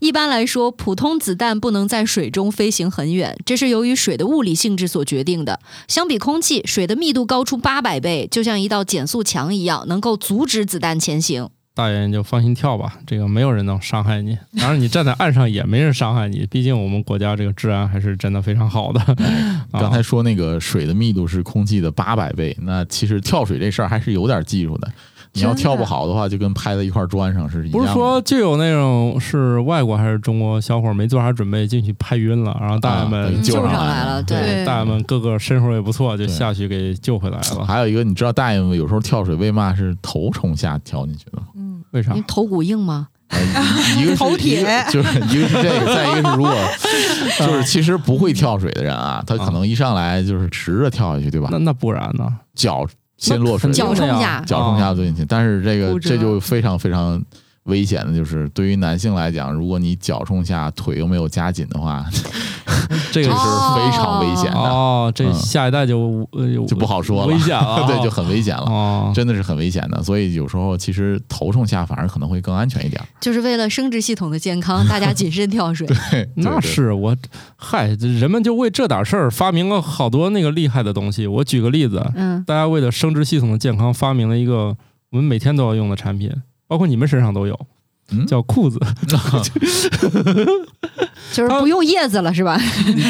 一般来说，普通子弹不能在水中飞行很远，这是由于水的物理性质所决定的。相比空气，水的密度高出八百倍，就像一道减速墙一样，能够阻止子弹前行。大爷你就放心跳吧，这个没有人能伤害你。当然，你站在岸上也没人伤害你，毕竟我们国家这个治安还是真的非常好的。啊刚才说那个水的密度是空气的八百倍，那其实跳水这事儿还是有点技术的。你要跳不好的话，就跟拍在一块砖上是一样的。不是说就有那种是外国还是中国小伙没做啥准备进去拍晕了，然后大爷啊们、救上救上来了了，对对大爷们个个身手也不错，就下去给救回来了。还有一个，你知道大爷们有时候跳水为嘛是头冲下跳进去的吗？嗯，为啥因为？头骨硬吗？呃一一个是 头铁就是一个是这个，再一个是如果 就是其实不会跳水的人啊，他可能一上来就是直着跳下去，对吧那？那不然呢？脚先落水，脚冲下脚冲下啊钻进去，但是这个这就非常非常危险的，就是对于男性来讲，如果你脚冲下，腿又没有夹紧的话，这个是非常危险的，哦，这嗯下一代就呃就不好说了危险了，对，就很危险了。哦，真的是很危险的，所以有时候其实头冲下反而可能会更安全一点。就是为了生殖系统的健康，大家谨慎跳水。对，那对是我，嗨，人们就为这点事儿发明了好多那个厉害的东西。我举个例子，嗯，大家为了生殖系统的健康，发明了一个我们每天都要用的产品，包括你们身上都有，嗯叫裤子。就是不用叶子了，是吧？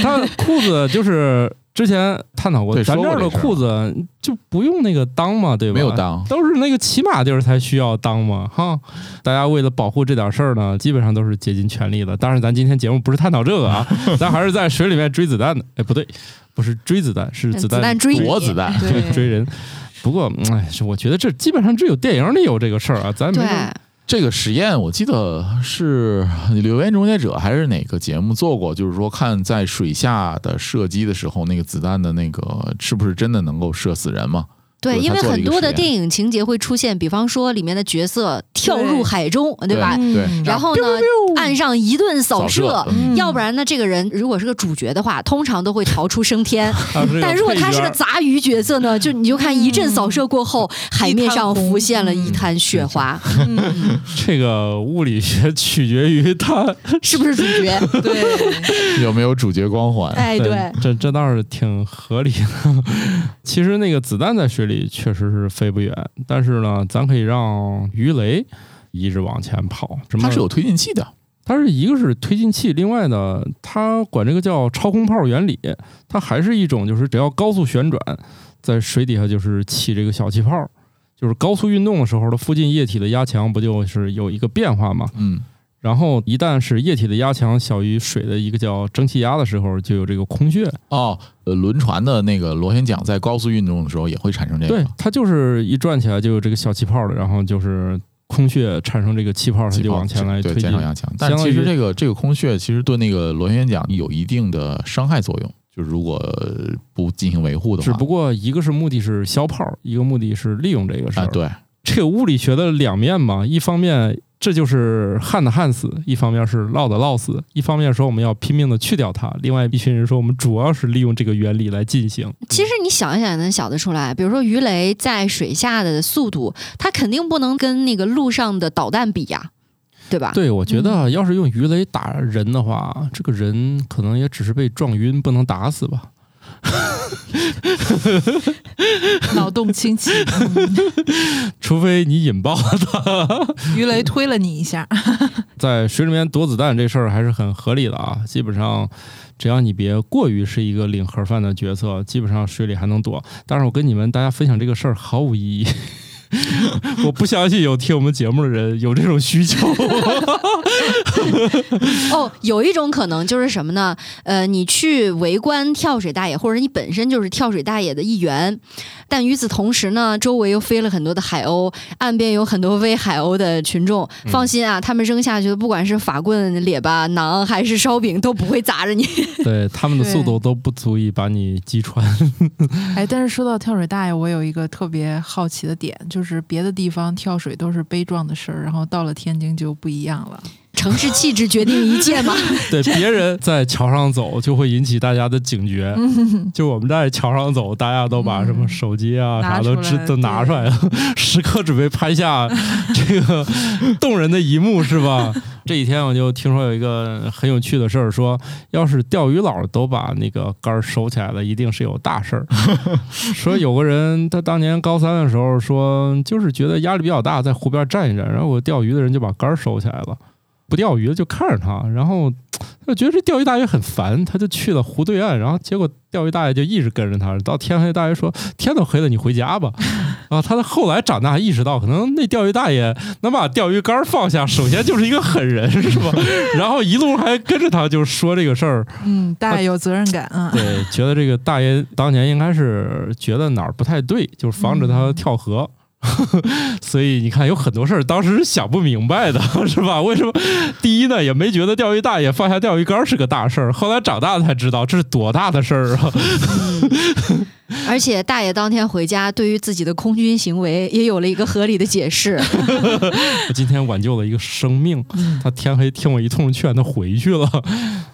它裤子就是之前探讨过，对咱这儿的裤子就不用那个裆嘛，对吧？没有裆都是那个骑马地儿才需要裆嘛，哈。大家为了保护这点事儿呢，基本上都是竭尽全力的。当然，咱今天节目不是探讨这个啊，咱还是在水里面追子弹的。哎，不对，不是追子弹，是子子弹弹追你躲子弹，对 追人。不过，嗯哎，我觉得这基本上只有电影里有这个事儿啊，咱没有。这个实验我记得是《留言终结者》还是哪个节目做过，就是说看在水下的射击的时候，那个子弹的那个是不是真的能够射死人嘛？对，因为很多的电影情节会出现，比方说里面的角色跳入海中，对吧？嗯对然后呢，岸上一顿扫扫射要不然呢，这个人如果是个主角的话，通常都会逃出升天。但如果他是个杂鱼角色呢，就你就看一阵扫射过后，海面上浮现了一滩雪花，嗯，这个物理学取决于他是不是主角？对，有没有主角光环？哎，对，这这倒是挺合理的。其实那个子弹在水里确实是飞不远，但是呢，咱可以让鱼雷一直往前跑。什么？它是有推进器的，它是一个是推进器，另外呢，它管这个叫超空炮原理，它还是一种就是只要高速旋转，在水底下就是起这个小气泡。就是高速运动的时候，的附近液体的压强不就是有一个变化吗？嗯，然后一旦是液体的压强小于水的一个叫蒸汽压的时候，就有这个空穴。哦，呃，轮船的那个螺旋桨在高速运动的时候也会产生这个对，它就是一转起来就有这个小气泡了，然后就是空穴产生这个气泡，它就往前来推进减少。压强。但其实这个这个空穴其实对那个螺旋桨有一定的伤害作用，就是如果不进行维护的话，只不过一个是目的是消泡，一个目的是利用这个事儿。啊，对，这个物理学的两面嘛，一方面这就是旱的旱死，一方面是涝的涝死，一方面说我们要拼命的去掉它，另外一群人说我们主要是利用这个原理来进行。其实你想一想也能想得出来，比如说鱼雷在水下的速度，它肯定不能跟那个陆上的导弹比呀，对吧？对，我觉得要是用鱼雷打人的话，这个人可能也只是被撞晕，不能打死吧。脑洞清奇，除非你引爆它。鱼雷推了你一下，在水里面躲子弹这事儿还是很合理的啊，基本上只要你别过于是一个领盒饭的角色，基本上水里还能躲。但是我跟你们大家分享这个事儿毫无意义，我不相信有听我们节目的人有这种需求。哦，有一种可能就是什么呢？呃，你去围观跳水大爷，或者你本身就是跳水大爷的一员，但与此同时呢，周围又飞了很多的海鸥，岸边有很多喂海鸥的群众。放心啊，他们扔下去的不管是法棍、列巴、馕还是烧饼，都不会砸着你。对他们的速度都不足以把你击穿。哎，但是说到跳水大爷，我有一个特别好奇的点，就是别的地方跳水都是悲壮的事儿，然后到了天津就不一样了。城市气质决定一切嘛。对，别人在桥上走就会引起大家的警觉。就我们在桥上走，大家都把什么手机啊、嗯啥都拿出来知都拿出来了，时刻准备拍下这个动人的一幕，是吧？这几天我就听说有一个很有趣的事儿，说要是钓鱼佬都把那个杆儿收起来了，一定是有大事儿。说有个人他当年高三的时候说，就是觉得压力比较大，在湖边站一站，然后我钓鱼的人就把杆收起来了。不钓鱼的就看着他，然后 他就觉得这钓鱼大爷很烦，他就去了湖对岸，然后结果钓鱼大爷就一直跟着他，到天黑，大爷说天都黑了，你回家吧。啊，他后来长大意识到，可能那钓鱼大爷能把钓鱼竿放下，首先就是一个狠人，是吧？然后一路还跟着他，就说这个事儿，嗯，大爷有责任感啊。对，觉得这个大爷当年应该是觉得哪儿不太对，就是防止他跳河。所以你看，有很多事儿当时是想不明白的，是吧？为什么？第一呢，也没觉得钓鱼大爷放下钓鱼竿是个大事儿，后来长大了才知道这是多大的事儿啊！而且大爷当天回家，对于自己的空军行为也有了一个合理的解释。我 今天挽救了一个生命，他天黑听我一通劝，他回去了。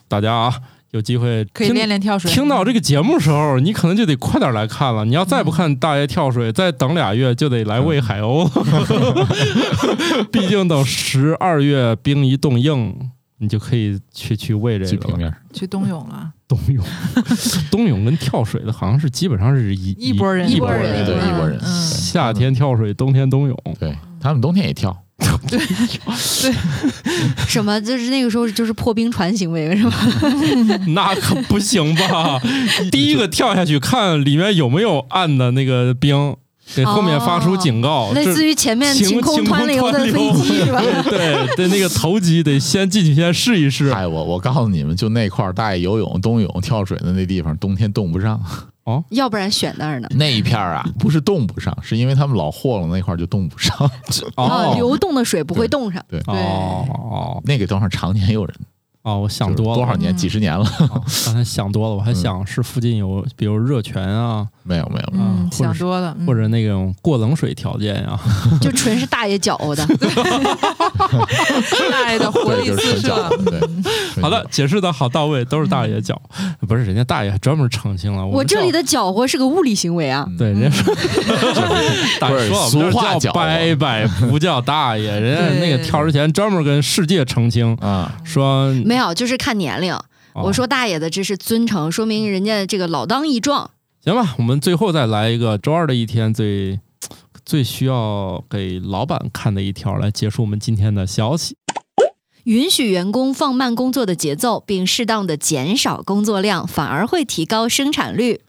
大家啊，有机会可以听练练跳水。听到这个节目的时候，你可能就得快点来看了。你要再不看大爷跳水，再等俩月就得来喂海鸥了。毕竟等十二月冰一冻硬，你就可以去去喂这个了。去平面，去冬泳了，冬泳，冬泳跟跳水的好像是基本上是一一拨人一波人人。对一拨人嗯，夏天跳水，冬天冬泳。对他们冬天也跳，什么？就是那个时候就是破冰船行为是吧？那可不行吧？第一个跳下去看里面有没有暗的那个冰，给后面发出警告。类似于前面晴晴空晴空湍流的飞机是吧？对对，那个头机得先进去先试一试。哎，我我告诉你们，就那块儿大爷游泳、冬泳、跳水的那地方，冬天冻不上。要不然选那儿呢？那一片儿啊，不是冻不上，是因为他们老和了那块儿就冻不上。啊，流动的水不会冻上。对，对哦那个地方常年有人，哦，我想多了，多少年、嗯几十年了，哦刚才想多了，我还想是附近有，比如热泉啊，没有没有。想多了，嗯或者那种过冷水条件 呀。就纯是大爷搅和的。大爷的活对，力就是四射。好的，，解释的好到位，都是大爷搅，不是人家大爷还专门澄清了。我这里的搅和是个物理行为啊。嗯对人家 说，说俗话叫拜拜，不叫大爷。人家那个跳之前专门跟世界澄清啊，说，没有，就是看年龄。哦我说大爷的这是尊称，说明人家这个老当益壮。行吧，我们最后再来一个周二的一天最最需要给老板看的一条，来结束我们今天的消息。允许员工放慢工作的节奏，并适当的减少工作量，反而会提高生产率。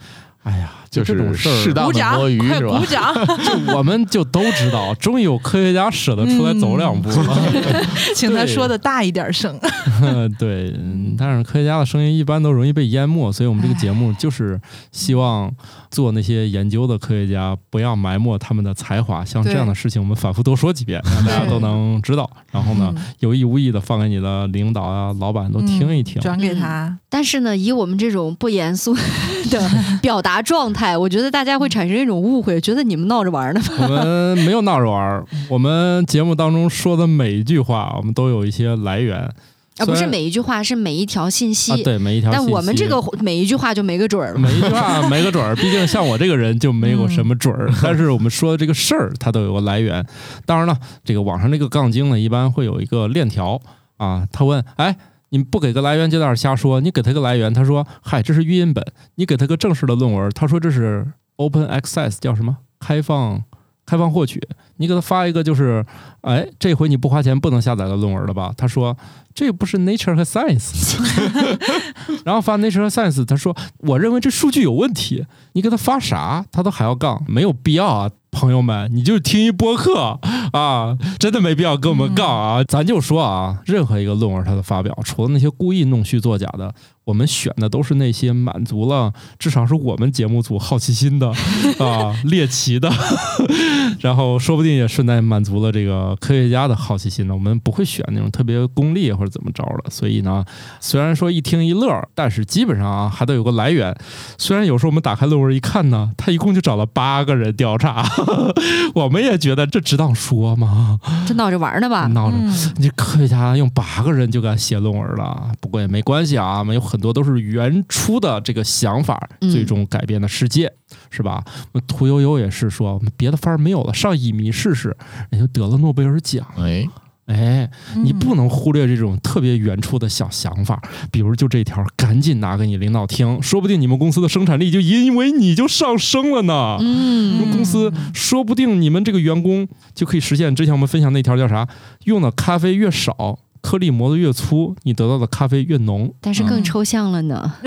哎呀，就这种是事儿，适当的鼓掌，摸鱼是吧鼓？掌！就我们就都知道，终于有科学家舍得出来走两步了。请他说的大一点声。对，嗯但是科学家的声音一般都容易被淹没，所以我们这个节目就是希望做那些研究的科学家不要埋没他们的才华。像这样的事情，我们反复多说几遍，让大家都能知道。然后呢，嗯有意无意的放给你的领导啊、老板都听一听。转给他。但是呢，以我们这种不严肃的表达状态，我觉得大家会产生一种误会，觉得你们闹着玩呢。我们没有闹着玩，我们节目当中说的每一句话，我们都有一些来源啊，不是每一句话，是每一条信息。啊。对，每一条信息。但我们这个每一句话就没个准儿了。每一句话没个准儿，毕竟像我这个人就没有什么准儿。但是我们说的这个事儿，它都有个来源。当然了，这个网上这个杠精呢，一般会有一个链条啊。他问：“哎，你不给个来源就在那儿瞎说？你给他个来源，他说：‘嗨，这是语音本。’你给他个正式的论文，他说这是 open access，叫什么？开放开放获取。你给他发一个就是，哎，这回你不花钱不能下载个论文了吧？他说这不是 Nature 和 Science。然后发 Nature 和 Science，他说我认为这数据有问题。你给他发啥，他都还要杠，没有必要啊。朋友们，你就听一播客啊，真的没必要跟我们杠啊。咱就说啊，任何一个论文它的发表，除了那些故意弄虚作假的，我们选的都是那些满足了至少是我们节目组好奇心的 啊，猎奇的，然后说不定也顺带满足了这个科学家的好奇心呢。我们不会选那种特别功利或者怎么着的。所以呢，虽然说一听一乐，但是基本上啊还得有个来源。虽然有时候我们打开论文一看呢，他一共就找了八个人调查，我们也觉得这值当说吗？这闹着玩呢吧？闹着，嗯你科学家用八个人就敢写论文了，不过也没关系啊，我们有很多都是原初的这个想法，嗯最终改变了世界，是吧？屠呦呦也是说，我们别的法儿没有了，上乙醚试试，人就得了诺贝尔奖。哎，哎，你嗯不能忽略这种特别原初的小想法，比如就这条，赶紧拿给你领导听，说不定你们公司的生产力就因为你就上升了呢。嗯你们公司说不定你们这个员工就可以实现之前我们分享那条叫啥？用的咖啡越少，颗粒磨得越粗，你得到的咖啡越浓。但是更抽象了呢。啊，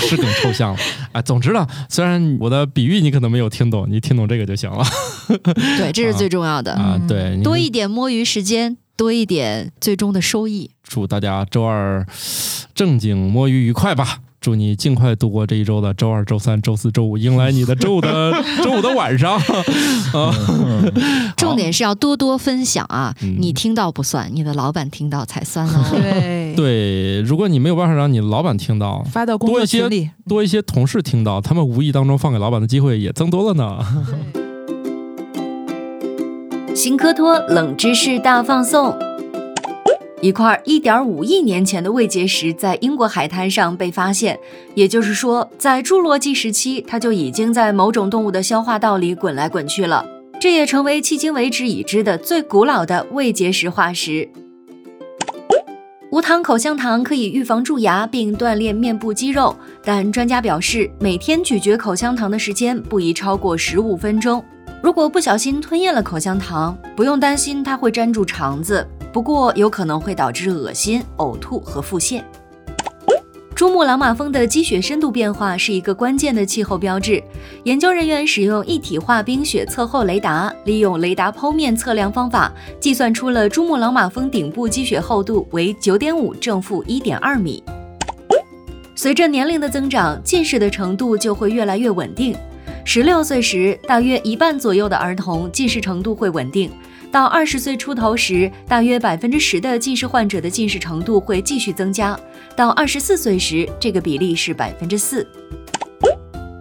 是更抽象了。啊，总之呢，虽然我的比喻你可能没有听懂，你听懂这个就行了对，这是最重要的。啊。对，多一点摸鱼时间，多一点最终的收益。祝大家周二正经摸鱼愉快吧！祝你尽快度过这一周的周二、周三、周四周五，迎来你的周五的 周五的晚上 啊！重点是要多多分享啊！嗯你听到不算，你的老板听到才算哦。对，对，如果你没有办法让你老板听到，发到工多一些作群里，多一些同事听到，他们无意当中放给老板的机会也增多了呢。新科托冷知识大放送。一块1.5亿年前的胃结石在英国海滩上被发现，也就是说，在侏罗纪时期，它就已经在某种动物的消化道里滚来滚去了。这也成为迄今为止已知的最古老的胃结石化石。无糖口香糖可以预防蛀牙并锻炼面部肌肉，但专家表示，每天咀嚼口香糖的时间不宜超过十五分钟。如果不小心吞咽了口香糖，不用担心它会粘住肠子，不过有可能会导致恶心、呕吐和腹泻。珠穆朗玛峰的积雪深度变化是一个关键的气候标志。研究人员使用一体化冰雪测候雷达，利用雷达剖面测量方法，计算出了珠穆朗玛峰顶部积雪厚度为九点五正负一点二米。随着年龄的增长，近视的程度就会越来越稳定。十六岁时，大约一半左右的儿童近视程度会稳定；到二十岁出头时，大约百分之十的近视患者的近视程度会继续增加；到二十四岁时，这个比例是百分之四。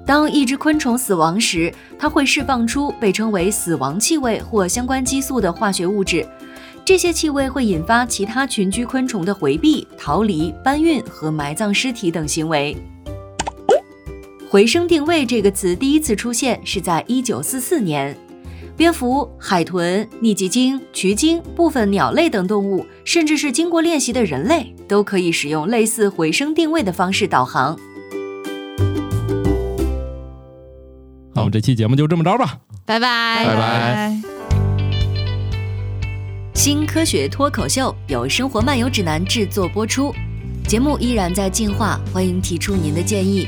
当一只昆虫死亡时，它会释放出被称为死亡气味或相关激素的化学物质，这些气味会引发其他群居昆虫的回避、逃离、搬运和埋葬尸体等行为。回声定位这个词第一次出现是在一九四四年。蝙蝠、海豚、逆脊鲸、渠鲸、部分鸟类等动物，甚至是经过练习的人类，都可以使用类似回声定位的方式导航。好我们这期节目就这么着吧。拜拜拜拜。新科学脱口秀由《生活漫游指南》制作播出，节目依然在进化，欢迎提出您的建议，